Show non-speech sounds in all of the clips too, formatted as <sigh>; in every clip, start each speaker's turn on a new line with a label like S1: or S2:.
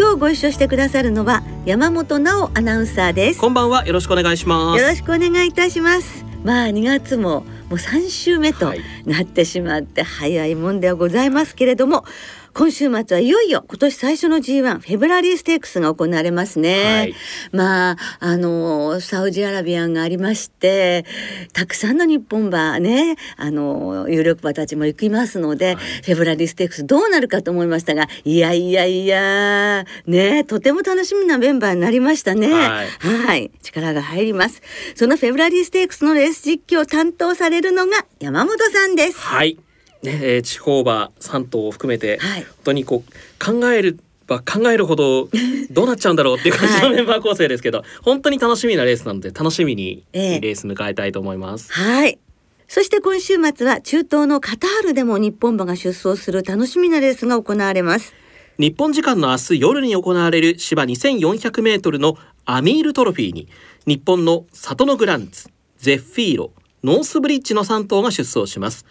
S1: 今日ご一緒してくださるのは山本直アナウンサーです。
S2: こんばんは。よろしくお願いします。
S1: よろしくお願いいたします。まあ2月ももう3週目となってしまって早いもんではございますけれども、今週末はいよいよ今年最初の G1 フェブラリーステークスが行われますね。はい、まああのサウジアラビアンがありましてたくさんの日本馬ねあの有力馬たちも行きますので、はい、フェブラリーステークスどうなるかと思いましたがいやいやいやねとても楽しみなメンバーになりましたね。はい、はい、力が入ります。そのフェブラリーステークスのレース実況を担当されるのが山本さんです。
S2: はいね、えー、地方馬3頭を含めて、はい、本当にこう考える考えるほどどうなっちゃうんだろうっていう感じのメンバー構成ですけど、はい、本当に楽しみなレースなので楽しみにレース迎えたいと思います。
S1: えー、はいそして今週末は中東のカタールでも日本馬が出走する楽しみなレースが行われます。
S2: 日本時間の明日夜に行われる芝2400メートルのアミールトロフィーに日本のサトノグランツ、ゼッフィーロ、ノースブリッジの3頭が出走します。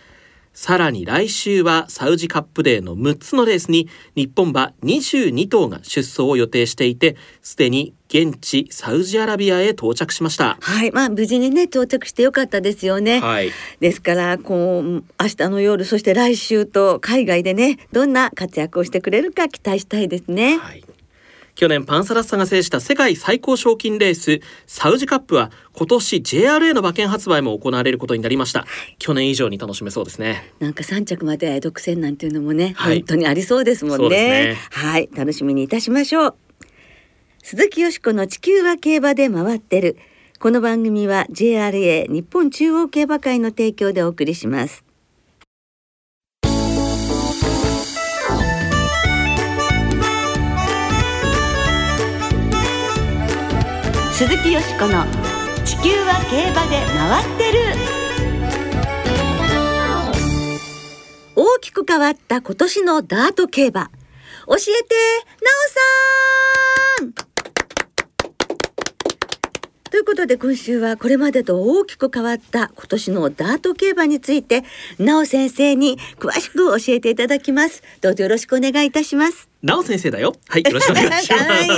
S2: さらに来週はサウジカップデーの6つのレースに日本馬22頭が出走を予定していてすでに現地サウジアラビアへ到着しました。
S1: はい。まあ無事にね到着してよかったですよね、はい、ですからこう明日の夜そして来週と海外でねどんな活躍をしてくれるか期待したいですね、はい
S2: 去年パンサラッサが制した世界最高賞金レースサウジカップは今年 JRA の馬券発売も行われることになりました、去年以上に楽しめそうですね。
S1: なんか3着まで独占なんていうのもね、はい、本当にありそうですもんね、ね、はい。楽しみにいたしましょう。鈴木よしこの地球は競馬で回ってる。この番組は JRA 日本中央競馬会の提供でお送りします鈴木よしこの「地球は競馬で回ってる」大きく変わった今年のダート競馬教えてなおさんということで今週はこれまでと大きく変わった今年のダート競馬について、なお先生に詳しく教えていただきます。どうぞよろしくお願いいたします。
S2: なお先生だよ。はい、よろしくお願いします。<laughs> はい、<laughs>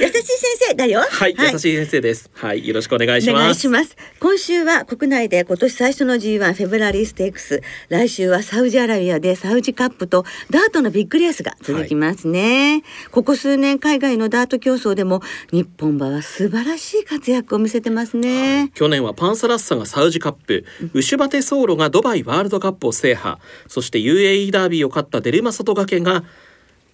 S2: 優しい
S1: 先生だよ。
S2: はい、はい、優しい先生です。はい、よろしくお願いします。
S1: ます今週は国内で今年最初の G1 フェブラリーステークス、来週はサウジアラビアでサウジカップとダートのビッグレースが続きますね。はい、ここ数年海外のダート競争でも日本馬は素晴らしい活躍を見せてますね。はい、
S2: 去年はパンサラッサがサウジカップ、ウシュバテソーロがドバイワールドカップを制覇、そして UAE ダービーを勝ったったデルマ外掛けが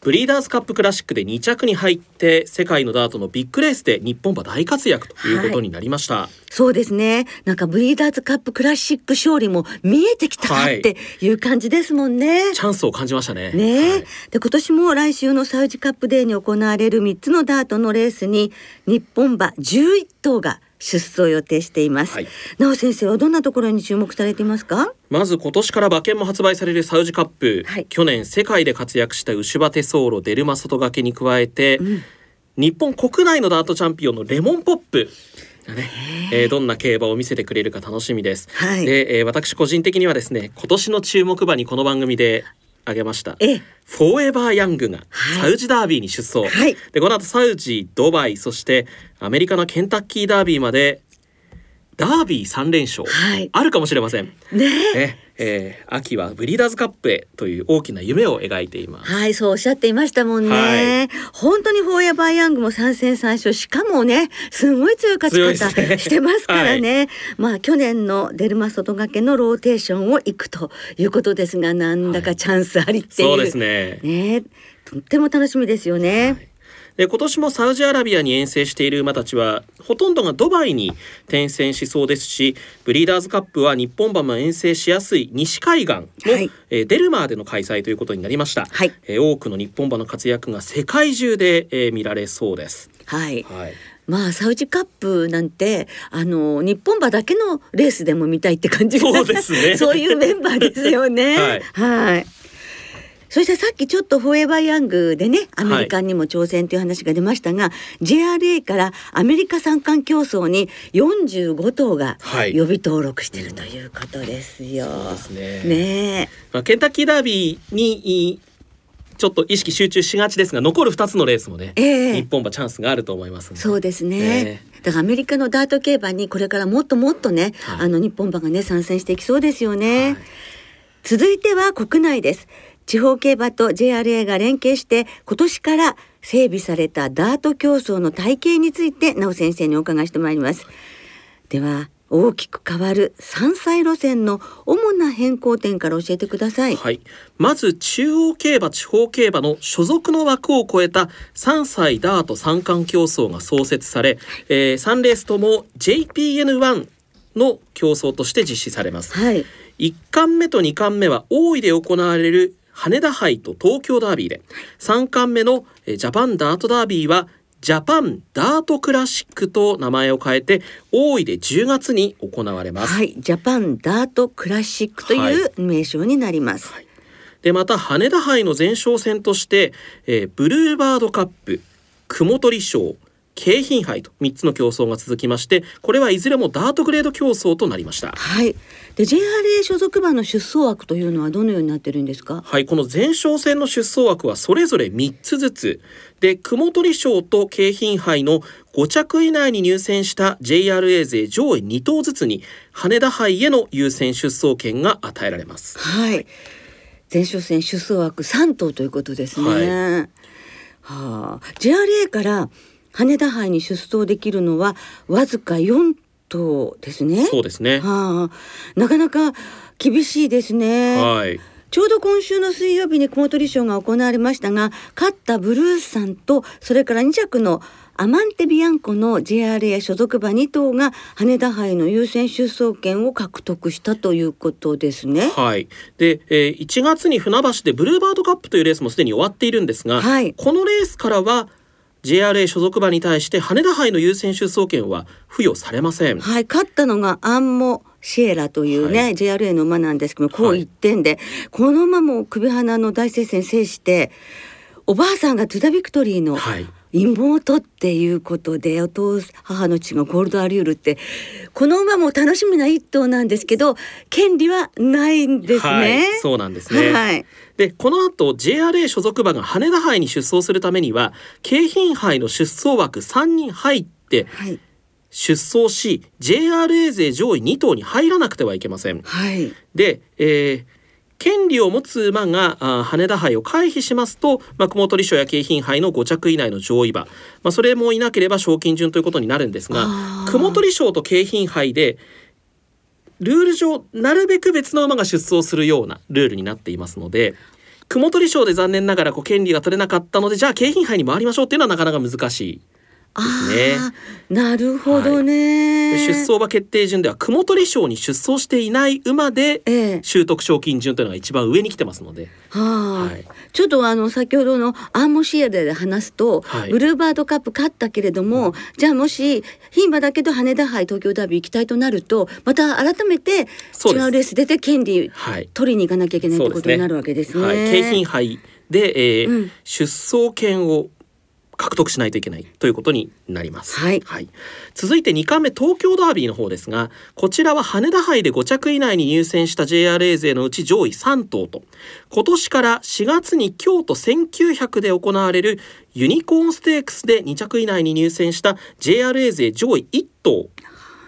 S2: ブリーダーズカップクラシックで2着に入って世界のダートのビッグレースで日本馬大活躍ということになりました、はい、
S1: そうですね。なんかブリーダーズカップクラシック勝利も見えてきたかってい。う感じですもんね、
S2: はい、チャンスを感じましたね。
S1: ね、はい、で今年も来週のサウジカップデーに行われる3つのダートのレースに日本馬11頭が出走を予定しています、はい、なお先生はどんなところに注目されていますか？
S2: まず今年から馬券も発売されるサウジカップ、はい、去年世界で活躍したウシュバテソーロデルマ外掛けに加えて、うん、日本国内のダートチャンピオンのレモンポップ。ね。えー、どんな競馬を見せてくれるか楽しみです。はい、で、えー、私個人的にはですね今年の注目馬にこの番組で挙げました。フォーエバーヤングがサウジダービーに出走、はい、でこの後サウジドバイそしてアメリカのケンタッキーダービーまでダービー3連勝、はい、あるかもしれません。
S1: ね
S2: ねえー、秋はブリーダーズカップへという大きな夢を描いています。
S1: はい、そうおっしゃっていましたもんね。はい、本当にフォーエバーヤングも3戦3勝、しかもね、すごい強い勝ち方してますからね。はい、まあ去年のデルマ外掛けのローテーションをいくということですが、なんだかチャンスありっていう。はい、
S2: そうですね。
S1: ね、とっても楽しみですよね。
S2: で今年もサウジアラビアに遠征している馬たちはほとんどがドバイに転戦しそうですしブリーダーズカップは日本馬も遠征しやすい西海岸の、はい、えー、デルマーでの開催ということになりました、はい、えー、多くの日本馬の活躍が世界中で、えー、見られそうです。
S1: はい、はい。まあサウジカップなんてあの日本馬だけのレースでも見たいって感じ
S2: そうですね。<laughs>
S1: そういうメンバーですよね。<laughs> はい、はいそしてさっきちょっとフォーエバーヤングでねアメリカにも挑戦という話が出ましたが、はい、JRA からアメリカ三冠競争に45頭が予備登録しているということですよ。ね。ね
S2: まあ、ケンタッキーダービーにちょっと意識集中しがちですが残る2つのレースもね、えー、日本馬チャンスがあると思います
S1: そうですね、え。ー、だからアメリカのダート競馬にこれからもっともっとね、はい、あの日本馬がね参戦していきそうですよね、はい、続いては国内です地方競馬と JRA が連携して今年から整備されたダート競争の体系について直先生にお伺いしてまいりますでは大きく変わる山菜路線の主な変更点から教えてください。
S2: はい。まず中央競馬地方競馬の所属の枠を超えた3歳ダート三冠競争が創設され、えー、3レースとも JPN1 の競争として実施されます。はい。1冠目と2冠目は大井で行われる羽田杯と東京ダービーで、3冠目のジャパンダートダービーはジャパンダートクラシックと名前を変えて大井で10月に行われます。
S1: はい、ジャパンダートクラシックという名称になります。はい、
S2: でまた羽田杯の前哨戦として、えー、ブルーバードカップ、雲取賞、京浜杯と3つの競争が続きましてこれはいずれもダートグレード競争となりました。
S1: はい。で JRA 所属馬の出走枠というのはどのようになってるんですか？
S2: はいこの前哨戦の出走枠はそれぞれ3つずつ。で雲取賞と京浜杯の5着以内に入選した JRA 勢上位2頭ずつに羽田杯への優先出走権が与えられます。
S1: はい。前哨戦出走枠3頭ということですね、はい、はあ。JRA から羽田杯に出走できるのはわずか4頭ですね。
S2: そうですね。
S1: はあ、なかなか厳しいですね。はい。ちょうど今週の水曜日に雲取賞が行われましたが勝ったブルースさんとそれから2着のアマンテビアンコの JRA 所属馬2頭が羽田杯の優先出走権を獲得したということですね。
S2: はい。で、えー、1月に船橋でブルーバードカップというレースもすでに終わっているんですが、はい、このレースからは JRA 所属馬に対して羽田杯の優先出走権は付与されません。
S1: はい、勝ったのがアンモシエラというね、はい、JRA の馬なんですけどこう一点で、はい、この馬も首鼻の大接戦制しておばあさんがトゥダビクトリーの、はい妹っていうことでお父母の血がゴールドアリュールってこの馬も楽しみな一頭なんですけど権利はないんですね。はい、
S2: そうなんですね。はい。でこの後 JRA 所属馬が羽田杯に出走するためには京浜杯の出走枠3人入って、はい、出走し JRA 勢上位2頭に入らなくてはいけません。はい、で、えー、権利を持つ馬が羽田杯を回避しますと、まあ、雲取賞や京浜杯の5着以内の上位馬、まあ、それもいなければ賞金順ということになるんですが雲取賞と京浜杯でルール上なるべく別の馬が出走するようなルールになっていますので雲取賞で残念ながらこう権利が取れなかったのでじゃあ京浜杯に回りましょうっていうのはなかなか難しいですね。
S1: なるほどね、
S2: はい、出走馬決定順では雲取賞に出走していない馬で習得賞金順というのが一番上に来てますので。
S1: はい、ちょっとあの先ほどのアーモシエルで話すと、はい、ブルーバードカップ勝ったけれども、うん、じゃあもし牝馬だけど羽田杯東京ダービー行きたいとなるとまた改めて違うレース出て権利取りに行かなきゃいけないってことになるわけですね。
S2: はい、京浜杯で、えー、うん、出走権を獲得しないといけないということになります。はい、はい、続いて2冠目東京ダービーの方ですがこちらは羽田杯で5着以内に入選した JRA 勢のうち上位3頭と今年から4月に京都1900で行われるユニコーンステークスで2着以内に入選した JRA 勢上位1頭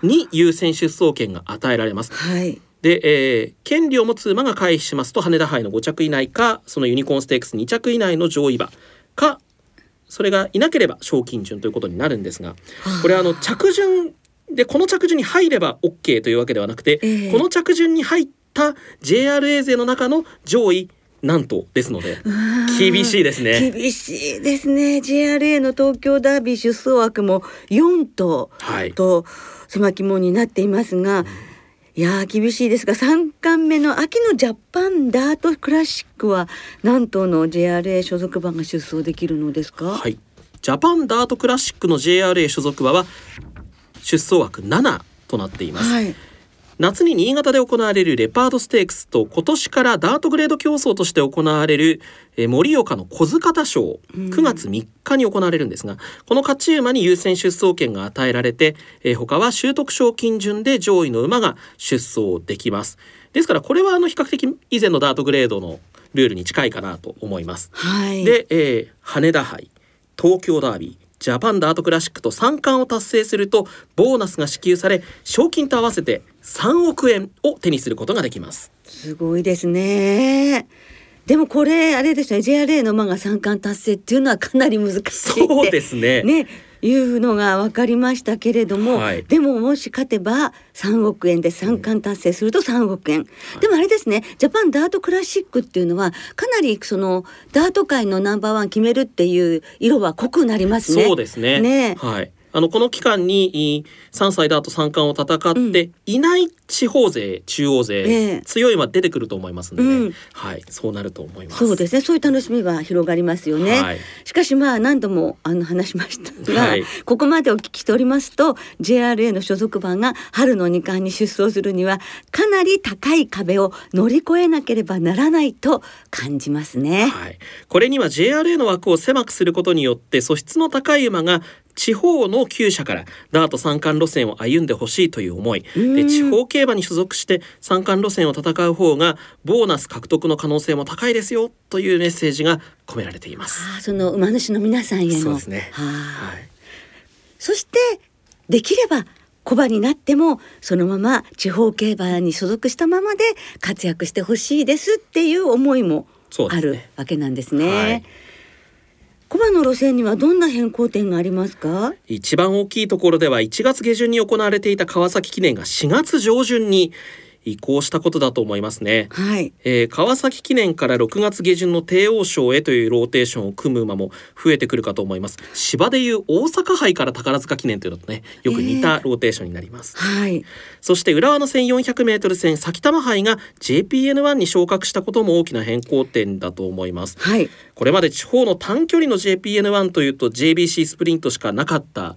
S2: に優先出走権が与えられます。はいで、えー、権利を持つ馬が回避しますと羽田杯の5着以内かそのユニコーンステークス2着以内の上位馬かそれがいなければ賞金順ということになるんですがこれあの着順でこの着順に入れば OK というわけではなくて、えー、この着順に入った JRA 勢の中の上位なんとですので厳しいですね。
S1: 厳しいですね。JRA の東京ダービー出走枠も4頭と狭き門になっていますが、うんいや厳しいですが3巻目の秋のジャパンダートクラシックは何頭の JRA 所属馬が出走できるのですか？
S2: はい。ジャパンダートクラシックの JRA 所属馬は出走枠7となっています、はい、夏に新潟で行われるレパードステークスと今年からダートグレード競争として行われる盛岡の小塚田賞9月3日に行われるんですが、この勝ち馬に優先出走権が与えられて、えー、他は習得賞金順で上位の馬が出走できます。ですからこれはあの比較的以前のダートグレードのルールに近いかなと思います、はい、で、えー、羽田杯東京ダービージャパンダートクラシックと3冠を達成するとボーナスが支給され賞金と合わせて3億円を手にすることができます。
S1: すごいですね。でもこれあれですね。JRA の馬が三冠達成っていうのはかなり難しい
S2: そうですね。
S1: ねいうのが分かりましたけれども、はい、でももし勝てば3億円で三冠達成すると3億円、うん、でもあれですねジャパンダートクラシックっていうのはかなりそのダート界のナンバーワン決めるっていう色は濃くなりますね。
S2: そうですね。ねはいあのこの期間に3歳だと三冠を戦っていない地方勢、中央勢、えー、強い馬出てくると思いますので、ね。うん、はい。そうなると思います。
S1: そうですね。そういう楽しみは広がりますよね、はい、しかしまあ何度もあの話しましたが、はい、ここまでお聞きしておりますと JRA の所属馬が春の2冠に出走するにはかなり高い壁を乗り越えなければならないと感じますね、
S2: はい、これには JRA の枠を狭くすることによって素質の高い馬が地方の厩舎からダート三冠路線を歩んでほしいという思いで地方競馬に所属して三冠路線を戦う方がボーナス獲得の可能性も高いですよというメッセージが込められています。
S1: あその馬主の皆さんへの
S2: そうですね。
S1: はい。そしてできれば小馬になってもそのまま地方競馬に所属したままで活躍してほしいですっていう思いもあるわけなんですね。古馬の路線にはどんな変更点がありますか？
S2: 一番大きいところでは1月下旬に行われていた川崎記念が4月上旬に移行したことだと思いますね、
S1: はい。
S2: えー、川崎記念から6月下旬の帝王賞へというローテーションを組む馬も増えてくるかと思います。芝でいう大阪杯から宝塚記念というのとねよく似たローテーションになります、
S1: えー、はい。
S2: そして浦和の 1400m 戦埼玉杯が JPN1 に昇格したことも大きな変更点だと思います、
S1: はい、
S2: これまで地方の短距離の JPN1 というと JBC スプリントしかなかったわ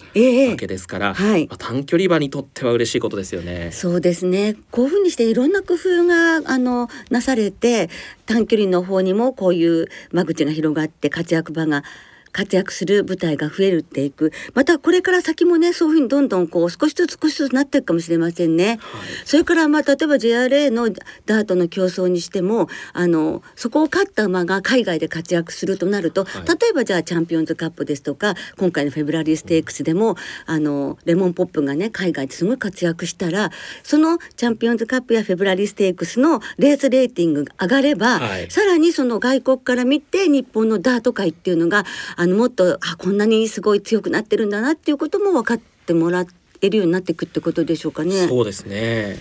S2: けですから、
S1: えーはい。
S2: まあ、短距離馬にとっては嬉しいことですよね。
S1: そうですね。こういうふうにしていろんな工夫があのなされて短距離の方にもこういう間口が広がって活躍場が活躍する舞台が増えるっていく。またこれから先もねそういうふうにどんどんこう少しずつ少しずつなっていくかもしれませんね。はい、それからまあ例えば JRA のダートの競争にしてもあのそこを勝った馬が海外で活躍するとなると、はい、例えばじゃあチャンピオンズカップですとか今回のフェブラリーステークスでも、うん、あのレモンポップがね海外ですごい活躍したらそのチャンピオンズカップやフェブラリーステークスのレースレーティングが上がれば、はい、さらにその外国から見て日本のダート界っていうのがあのもっとあこんなにすごい強くなってるんだなっていうことも分かってもらえるようになっていくってことでしょうかね。
S2: そうですね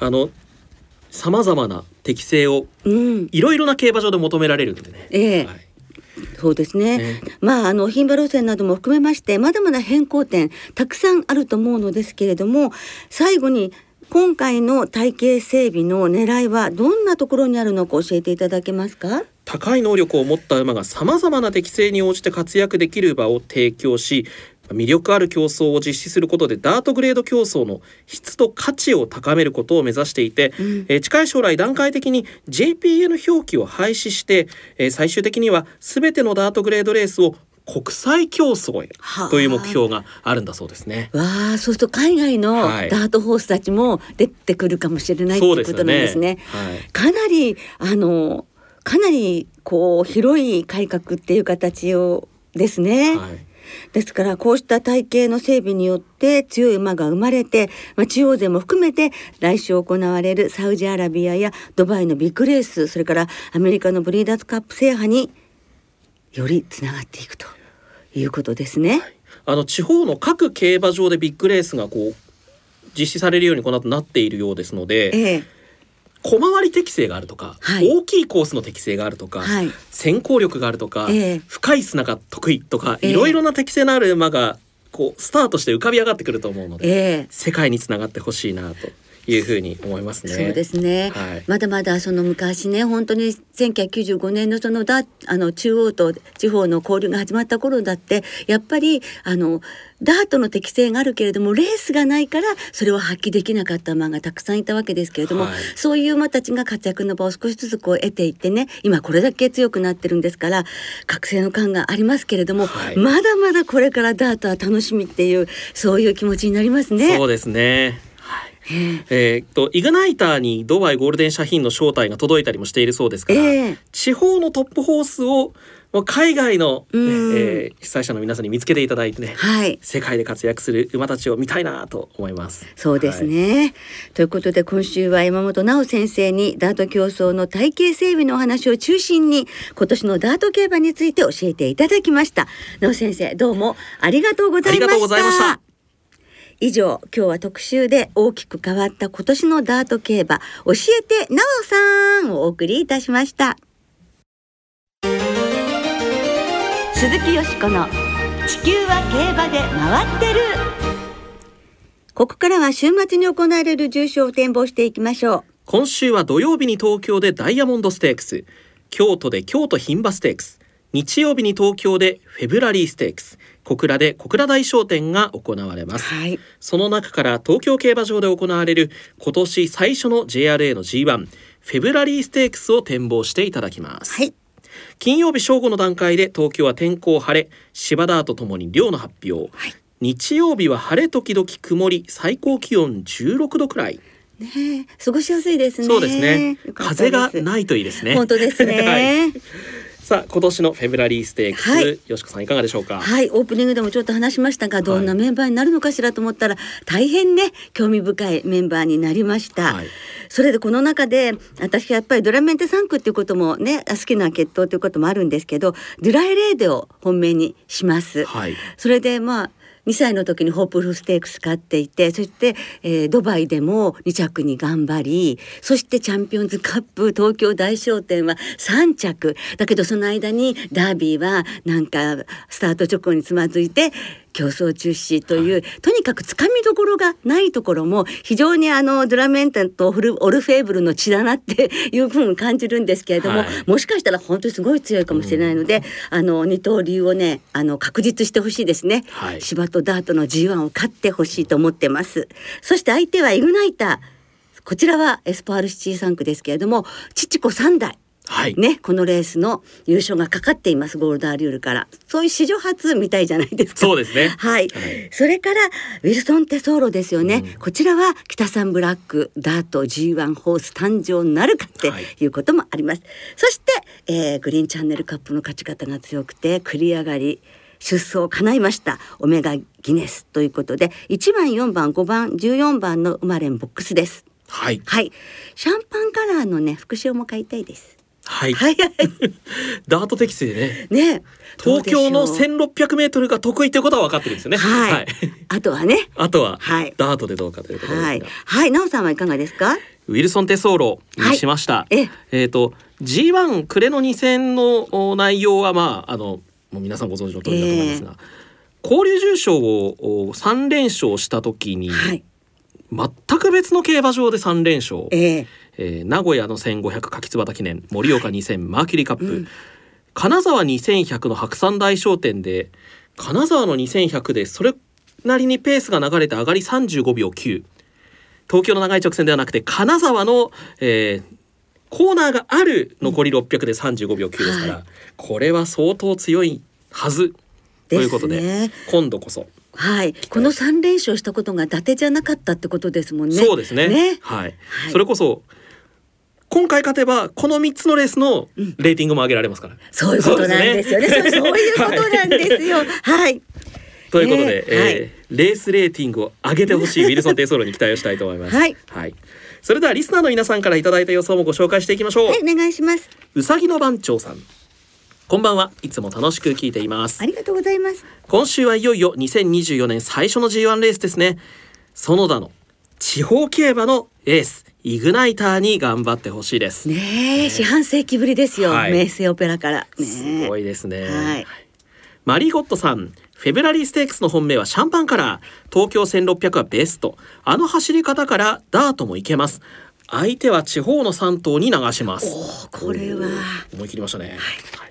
S2: あのさまざまな適性をいろいろな競馬場で求められるんでね。
S1: ええはいそうですね。ねまああの牝馬路線なども含めましてまだまだ変更点たくさんあると思うのですけれども最後に今回の体系整備の狙いはどんなところにあるのか教えていただけますか？
S2: 高い能力を持った馬がさまざまな適性に応じて活躍できる場を提供し魅力ある競争を実施することでダートグレード競争の質と価値を高めることを目指していて、うん、え近い将来段階的に JPN 表記を廃止して、え最終的には全てのダートグレードレースを国際競争へという目標があるんだそうですね。
S1: わあ、そうすると海外のダートホースたちも出てくるかもしれない、はい、ということなんですね。すね。はい、かなりあのかなりこう広い改革っていう形をですね。はいですからこうした体系の整備によって強い馬が生まれて、まあ、中央勢も含めて来週行われるサウジアラビアやドバイのビッグレースそれからアメリカのブリーダーズカップ制覇によりつながっていくということですね。はい、
S2: あの地方の各競馬場でビッグレースがこう実施されるようにこの後なっているようですので、
S1: ええ、
S2: 小回り適性があるとか、
S1: はい。
S2: 大きいコースの適性があるとか、
S1: はい。
S2: 先行力があるとか、
S1: ええ。
S2: 深い砂が得意とか、
S1: ええ。
S2: いろいろな適性のある馬がこうスタートして浮かび上がってくると思うので、
S1: ええ。
S2: 世界につながってほしいなというふうに思いますね。
S1: そうですね、
S2: はい
S1: まだまだその昔ね本当に1995年のそのだあの中央と地方の交流が始まった頃だってやっぱりあのダートの適性があるけれどもレースがないからそれを発揮できなかった馬がたくさんいたわけですけれども、
S2: はい
S1: そういう馬たちが活躍の場を少しずつこう得ていってね今これだけ強くなってるんですから覚醒の感がありますけれども、
S2: はい
S1: まだまだこれからダートは楽しみっていうそういう気持ちになりますね。
S2: そうですね。はいえーっとイグナイターにドバイゴールデンシャヒーンの招待が届いたりもしているそうですから、
S1: ええ。
S2: 地方のトップホースをまあ海外の、えー被災者の皆さんに見つけていただいてね、
S1: はい。
S2: 世界で活躍する馬たちを見たいなと思います。
S1: そうですね、ということで今週は山本直先生にダート競争の体系整備のお話を中心に今年のダート競馬について教えていただきました。直先生どうもありがとうございました以上今日は特集で大きく変わった今年のダート競馬教えてなおさんをお送りいたしました。鈴木よしこの地球は競馬で回ってる。ここからは週末に行われる重賞を展望していきましょう。
S2: 今週は土曜日に東京でダイヤモンドステークス。京都で京都牝馬ステークス。日曜日に東京でフェブラリーステークス。小倉で小倉大商店が行われます、
S1: はい。
S2: その中から東京競馬場で行われる今年最初の JRA の G1 フェブラリーステークスを展望していただきます、
S1: はい。
S2: 金曜日正午の段階で東京は天候晴れ芝ダートともに量の発表、
S1: はい。
S2: 日曜日は晴れ時々曇り最高気温16度くらい。
S1: ねえ過ごしやすいですね。
S2: そうですね。風がないといいですね。
S1: 本当ですね。<laughs>
S2: はいさあ今年のフェブラリーステークス、
S1: はい。
S2: よしこさんいかがでしょうか？
S1: はい、オープニングでもちょっと話しましたが、どんなメンバーになるのかしらと思ったら、大変ね、興味深いメンバーになりました。
S2: はい。
S1: それでこの中で、私はやっぱりドラメンテ3区っていうこともね、好きな血統ということもあるんですけど、ドゥライレーデを本命にします。
S2: はい。
S1: それでまあ2歳の時にホープフルステークス勝っていてそして、えードバイでも2着に頑張りそしてチャンピオンズカップ東京大賞典は3着。だけどその間にダービーはなんかスタート直後につまずいて競争中止という、とにかくつかみどころがないところも非常にあのドラメンテンとフルオルフェーブルの血だなっていうふうに感じるんですけれども、
S2: はい
S1: もしかしたら本当にすごい強いかもしれないので、あの二刀流をねあの確実してほしいですね。
S2: はい
S1: 芝とダートの G1 を勝ってほしいと思ってます。そして相手はイグナイター。こちらはエスポワールシティ産駒ですけれども、父子3代。
S2: はい、
S1: ね、このレースの優勝がかかっていますゴールドアリュールから。そういう史上初みたいじゃないですか。
S2: そうですね。
S1: はい、
S2: はい。
S1: それからウィルソンテソーロですよね、
S2: うん。
S1: こちらはキタサンブラックダート G1 ホース誕生なるかって
S2: はい。
S1: いうこともあります、そして、えーグリーンチャンネルカップの勝ち方が強くて繰り上がり出走を叶いましたオメガギネスということで1番4番5番14番の生まれんボックスです。
S2: はい。
S1: はい。シャンパンカラーのね副賞も買いたいです
S2: はい、
S1: はい。は <laughs> い
S2: ダート適正ね。
S1: ね。
S2: 東京の
S1: どうでしょう
S2: ？1600メートルが得意ということは分かってるんですよね。
S1: はい、あとはね。
S2: あとは、
S1: はい。
S2: ダートでどうかというところですが、
S1: はい。はい。なおさんはいかがですか？
S2: ウィルソン・テソーロにしました。
S1: はいえ。
S2: えっ、と G1 暮れの2戦のお内容はまああのもう皆さんご存知の通りだと思いますが、交流重賞をお3連勝した時に、
S1: はい
S2: 全く別の競馬場で3連勝、
S1: ええ。
S2: えー名古屋の1500柿椿記念盛岡2000、マーキュリーカップ、
S1: うん。
S2: 金沢2100の白山大商店で金沢の2100でそれなりにペースが流れて上がり35秒9東京の長い直線ではなくて金沢の、えーコーナーがある残り600で35秒9ですから、
S1: はい。
S2: これは相当強いはず。ということで今度こそ、
S1: はい。この3連勝したことが伊達じゃなかったってことですもんね。
S2: そうですね。
S1: ね。
S2: はい、
S1: はい。
S2: それこそ今回勝てばこの3つのレースのレーティングも上げられますから、
S1: そういうことなんですよね。そういうことなんですよ。はい。
S2: ということで、
S1: ね。
S2: えーレースレーティングを上げてほしいウィルソン・テイソーロに期待をしたいと思います。
S1: はい、
S2: それではリスナーの皆さんからいただいた予想もご紹介していきましょう。
S1: はいお願いします。
S2: うさぎの番長さん。こんばんは。いつも楽しく聞いています。
S1: あ。りがとうございます。
S2: 今週はいよいよ2024年最初の G1 レースですね。園田の地方競馬のエースイグナイターに頑張ってほしいです。
S1: ねね四半世紀ぶりですよ、はい、名声オペラから、
S2: ね、すごいですね、はい、マリーゴットさんフェブラリーステークスの本命はシャンパンカラー。東京1600はベスト。あの走り方からダートもいけます。相手は地方の3頭に流します。
S1: これは。
S2: 思い切りましたね、はい、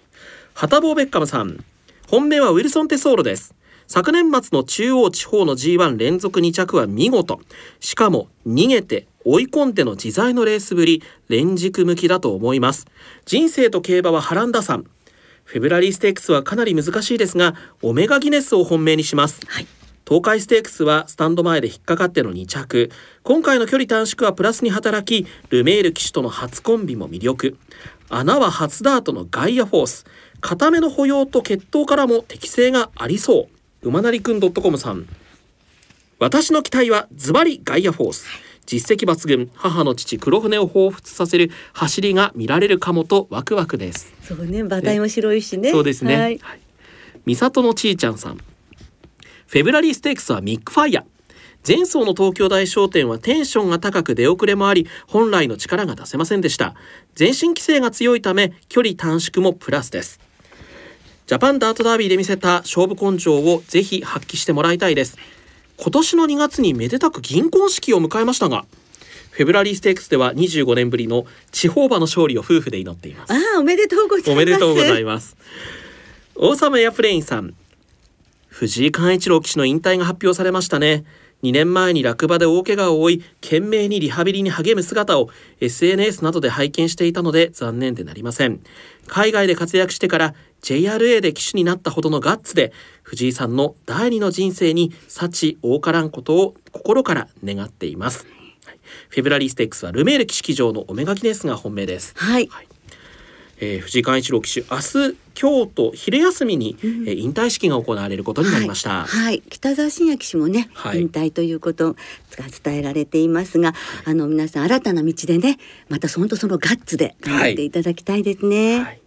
S2: ハタボーベッカムさん。本命はウィルソンテソーロです。昨年末の中央地方の G1 連続2着は見事。しかも逃げて追い込んでの自在のレースぶり連軸向きだと思います。人生と競馬は波乱打算フェブラリーステークスはかなり難しいですがオメガギネスを本命にします、はい、東海ステークスはスタンド前で引っかかっての2着。今回の距離短縮はプラスに働きルメール騎手との初コンビも魅力。穴は初ダートのガイアフォース固めの保養と血統からも適性がありそう。馬なりくん .com さん。私の期待はズバリガイアフォース。実績抜群。母の父黒船を彷彿させる。走りが見られるかもとワクワクです。
S1: そうね。馬体も白いしね。
S2: そうですね、はい、美里のちいちゃんさん。フェブラリーステークスはミックファイヤ前走の東京大商店はテンションが高く出遅れもあり本来の力が出せませんでした。前進規制が強いため距離短縮もプラスですジャパンダートダービーで見せた勝負根性をぜひ発揮してもらいたいです。今年の2月にめでたく銀婚式を迎えましたがフェブラリーステークスでは25年ぶりの地方馬の勝利を夫婦で祈っています。
S1: あおめでとうございます。
S2: おめでとうございます。王様エアプレインさん。藤井寛一郎騎手の引退が発表されましたね2年前に落馬で大怪我を負い懸命にリハビリに励む姿を SNS などで拝見していたので残念でなりません。海外で活躍してから JRA で騎手になったほどのガッツで藤井さんの第二の人生に幸多からんことを心から願っています。フェブラリーステックスはルメール騎式場のオメガギネスが本命です。
S1: はい、はい
S2: えー、藤井寛一郎騎手明日京都昼休みに、うん、えー、引退式が行われることになりました、
S1: はい、はい、北澤信也騎手もね、はい、引退ということが伝えられていますが、あの皆さん新たな道でねまたそのとそのガッツで頑張っていただきたいですね、はい、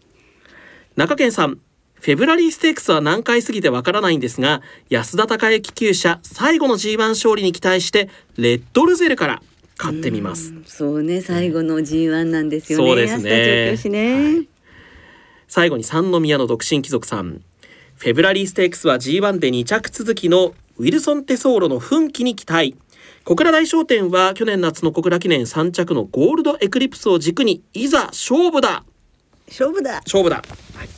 S2: 中堅さんフェブラリーステークスは何回過ぎてわからないんですが安田孝之厩舎最後の G1 勝利に期待してレッドルゼルから買ってみます。
S1: うそうね、最後の G1 なんですよね。そうですね。ねはい、
S2: 最後に三宮の独身貴族さん。フェブラリーステークスは G1 で2着続きのウィルソンテソーロの奮起に期待。小倉大商店は去年夏の小倉記念3着のゴールドエクリプスを軸にいざ勝負だ
S1: 勝負だ
S2: 勝負だ、はい、あ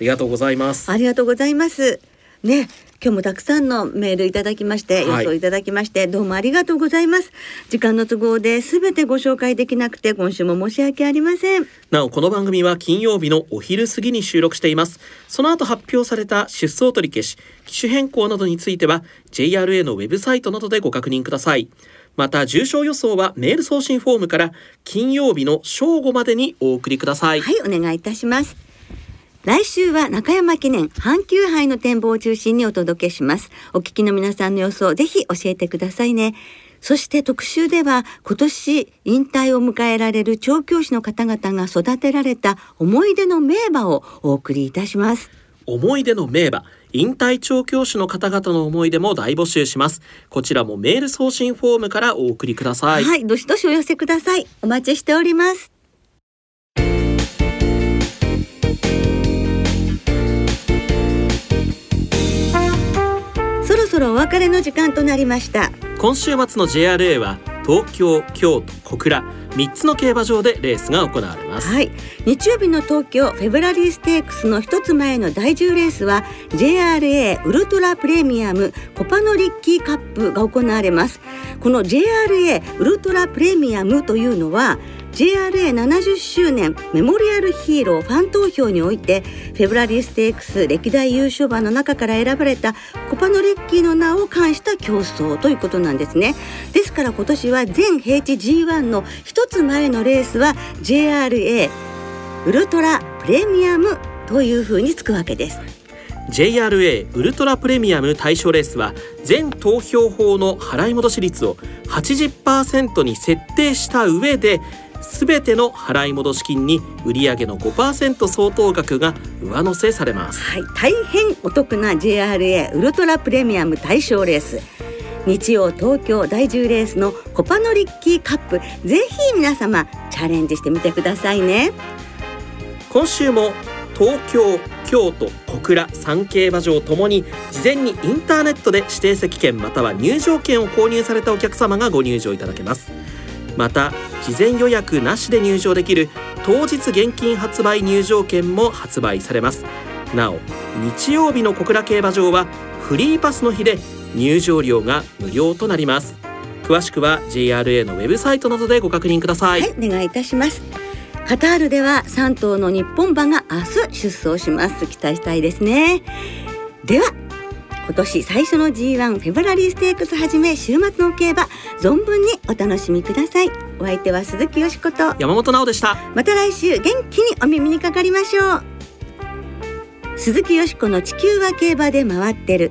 S2: りがとうございます
S1: ありがとうございますね今日もたくさんのメールいただきまして、予想いただきまして、どうもありがとうございます。時間の都合で全てご紹介できなくて、今週も申し訳ありません。
S2: なお、この番組は金曜日のお昼過ぎに収録しています。その後発表された出走取り消し、機種変更などについては、JRA のウェブサイトなどでご確認ください。また重症予想はメール送信フォームから金曜日の正午までにお送りください
S1: はいお願いいたします来週は中山記念阪急杯の展望を中心にお届けします。お聞きの皆さんの予想、ぜひ教えてくださいね。そして特集では今年引退を迎えられる調教師の方々が育てられた思い出の名馬をお送りいたします。
S2: 思い出の名馬引退調教師の方々の思い出も大募集しますこちらもメール送信フォームからお送りください
S1: はいどしどしお寄せくださいお待ちしておりますそろお別れの時間となりました。
S2: 今週末の JRA は東京京都小倉。3つの競馬場でレースが行われます、
S1: はい、日曜日の東京フェブラリーステークスの一つ前の第10レースは JRA ウルトラプレミアムコパノリッキーカップが行われます。この JRA ウルトラプレミアムというのは JRA70 周年メモリアルヒーローファン投票においてフェブラリーステークス歴代優勝馬の中から選ばれたコパノリッキーの名を冠した競争ということなんですね。ですから今年は全平地 G1 の一つ前のレースは JRA ウルトラプレミアムというふうにつくわけです。
S2: JRA ウルトラプレミアム対象レースは全投票法の払い戻し率を80%に設定した上で全ての払い戻し金に売上の5%相当額が上乗せされます、
S1: はい、大変お得な JRA ウルトラプレミアム対象レース日曜東京第10レースのコパノリッキーカップ。ぜひ皆様チャレンジしてみてくださいね。
S2: 今週も東京京都小倉三競馬場ともに事前にインターネットで指定席券または入場券を購入されたお客様がご入場いただけます。また事前予約なしで入場できる当日現金発売入場券も発売されます。なお日曜日の小倉競馬場はフリーパスの日で入場料が無料となります。詳しくは JRA のウェブサイトなどでご確認ください。
S1: はいお願いいたします。カタールでは3頭の日本馬が明日出走します。期待したいですね。では今年最初の G1 フェブラリーステークスはじめ週末の競馬存分にお楽しみください。お相手は鈴木よしこと
S2: 山本直でした。
S1: また来週元気にお耳にかかりましょう。鈴木よしこの地球は競馬で回ってる